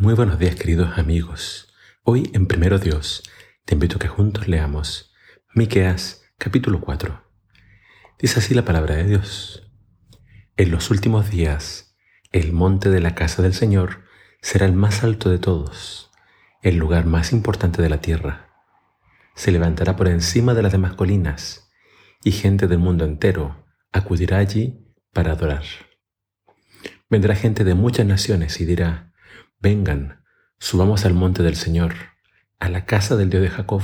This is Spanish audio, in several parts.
Muy buenos días queridos amigos. Hoy en Primero Dios te invito a que juntos leamos Miqueas capítulo 4. Dice así la palabra de Dios. En los últimos días el monte de la casa del Señor será el más alto de todos, el lugar más importante de la tierra. Se levantará por encima de las demás colinas y gente del mundo entero acudirá allí para adorar. Vendrá gente de muchas naciones y dirá, Vengan, subamos al monte del Señor, a la casa del Dios de Jacob.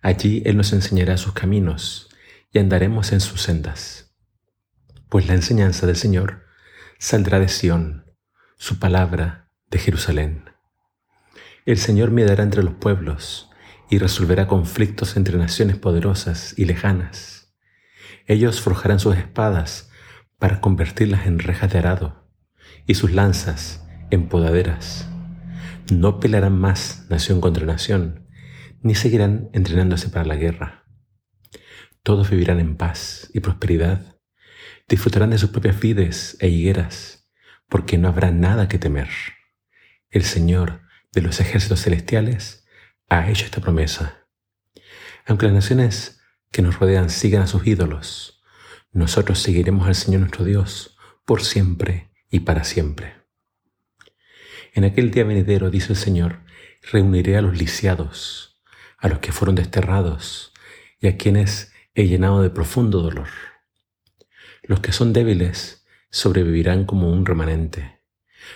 Allí Él nos enseñará sus caminos y andaremos en sus sendas. Pues la enseñanza del Señor saldrá de Sión, su palabra de Jerusalén. El Señor mirará entre los pueblos y resolverá conflictos entre naciones poderosas y lejanas. Ellos forjarán sus espadas para convertirlas en rejas de arado y sus lanzas empodaderas. No pelearán más nación contra nación, ni seguirán entrenándose para la guerra. Todos vivirán en paz y prosperidad, disfrutarán de sus propias vides e higueras, porque no habrá nada que temer. El Señor de los ejércitos celestiales ha hecho esta promesa. Aunque las naciones que nos rodean sigan a sus ídolos, nosotros seguiremos al Señor nuestro Dios por siempre y para siempre. En aquel día venidero, dice el Señor, reuniré a los lisiados, a los que fueron desterrados y a quienes he llenado de profundo dolor. Los que son débiles sobrevivirán como un remanente.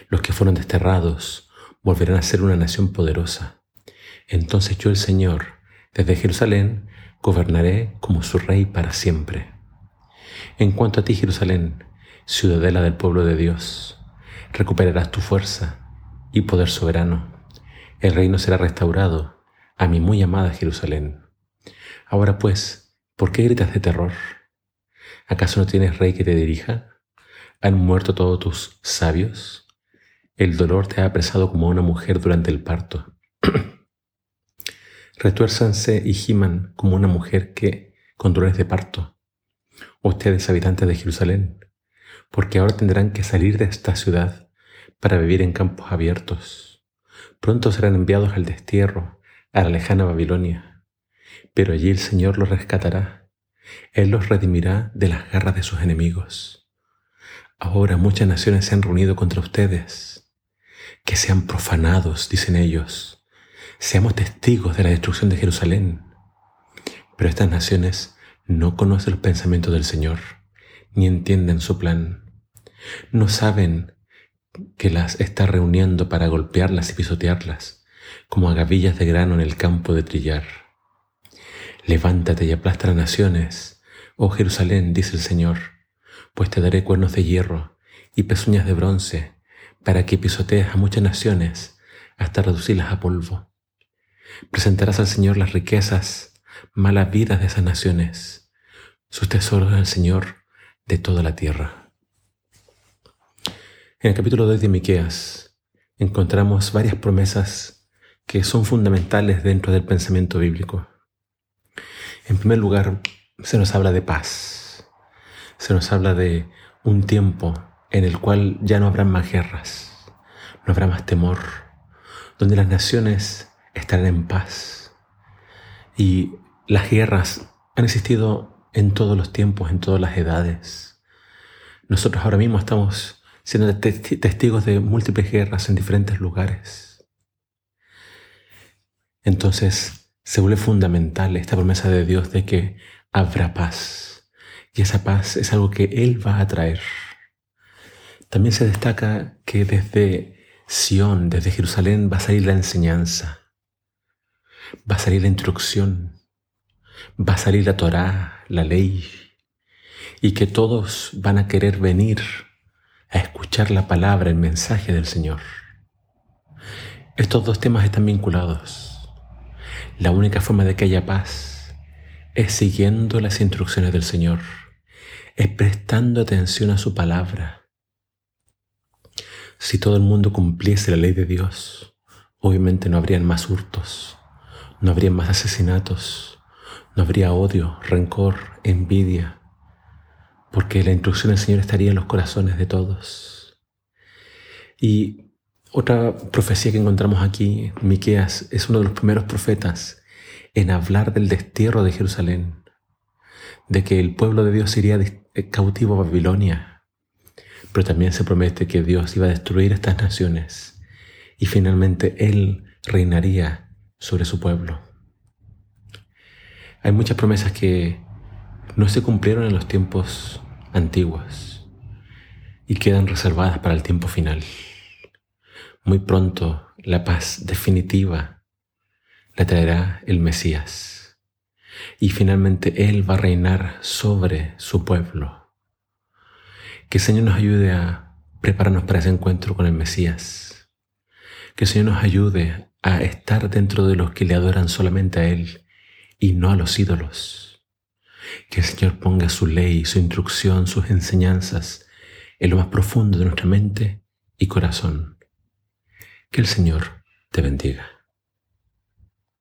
Los que fueron desterrados volverán a ser una nación poderosa. Entonces yo el Señor, desde Jerusalén, gobernaré como su rey para siempre. En cuanto a ti, Jerusalén, ciudadela del pueblo de Dios, recuperarás tu fuerza y poder soberano. El reino será restaurado a mi muy amada Jerusalén. Ahora pues, ¿por qué gritas de terror? ¿Acaso no tienes rey que te dirija? ¿Han muerto todos tus sabios? El dolor te ha apresado como una mujer durante el parto. Retuérzanse y giman como una mujer que con dolores de parto. Ustedes, habitantes de Jerusalén, porque ahora tendrán que salir de esta ciudad para vivir en campos abiertos. Pronto serán enviados al destierro, a la lejana Babilonia. Pero allí el Señor los rescatará. Él los redimirá de las garras de sus enemigos. Ahora muchas naciones se han reunido contra ustedes. Que sean profanados, dicen ellos. Seamos testigos de la destrucción de Jerusalén. Pero estas naciones no conocen los pensamientos del Señor, ni entienden su plan. No saben que las está reuniendo para golpearlas y pisotearlas, como agavillas de grano en el campo de trillar. Levántate y aplasta las naciones, oh Jerusalén, dice el Señor, pues te daré cuernos de hierro y pezuñas de bronce, para que pisotees a muchas naciones hasta reducirlas a polvo. Presentarás al Señor las riquezas, malas vidas de esas naciones, sus tesoros al Señor de toda la tierra. En el capítulo 2 de Miqueas encontramos varias promesas que son fundamentales dentro del pensamiento bíblico. En primer lugar, se nos habla de paz. Se nos habla de un tiempo en el cual ya no habrá más guerras, no habrá más temor, donde las naciones estarán en paz. Y las guerras han existido en todos los tiempos, en todas las edades. Nosotros ahora mismo estamos siendo testigos de múltiples guerras en diferentes lugares. Entonces se vuelve fundamental esta promesa de Dios de que habrá paz. Y esa paz es algo que Él va a traer. También se destaca que desde Sión, desde Jerusalén, va a salir la enseñanza, va a salir la instrucción, va a salir la Torá, la ley, y que todos van a querer venir a escuchar la palabra, el mensaje del Señor. Estos dos temas están vinculados. La única forma de que haya paz es siguiendo las instrucciones del Señor, es prestando atención a su palabra. Si todo el mundo cumpliese la ley de Dios, obviamente no habrían más hurtos, no habría más asesinatos, no habría odio, rencor, envidia, porque la instrucción del Señor estaría en los corazones de todos. Y Otra profecía que encontramos aquí, Miqueas es uno de los primeros profetas en hablar del destierro de Jerusalén, de que el pueblo de Dios iría cautivo a Babilonia, pero también se promete que Dios iba a destruir estas naciones y finalmente Él reinaría sobre su pueblo. Hay muchas promesas que no se cumplieron en los tiempos antiguos y quedan reservadas para el tiempo final. Muy pronto la paz definitiva la traerá el Mesías. Y finalmente Él va a reinar sobre su pueblo. Que el Señor nos ayude a prepararnos para ese encuentro con el Mesías. Que el Señor nos ayude a estar dentro de los que le adoran solamente a Él y no a los ídolos. Que el Señor ponga su ley, su instrucción, sus enseñanzas en lo más profundo de nuestra mente y corazón que el Señor te bendiga.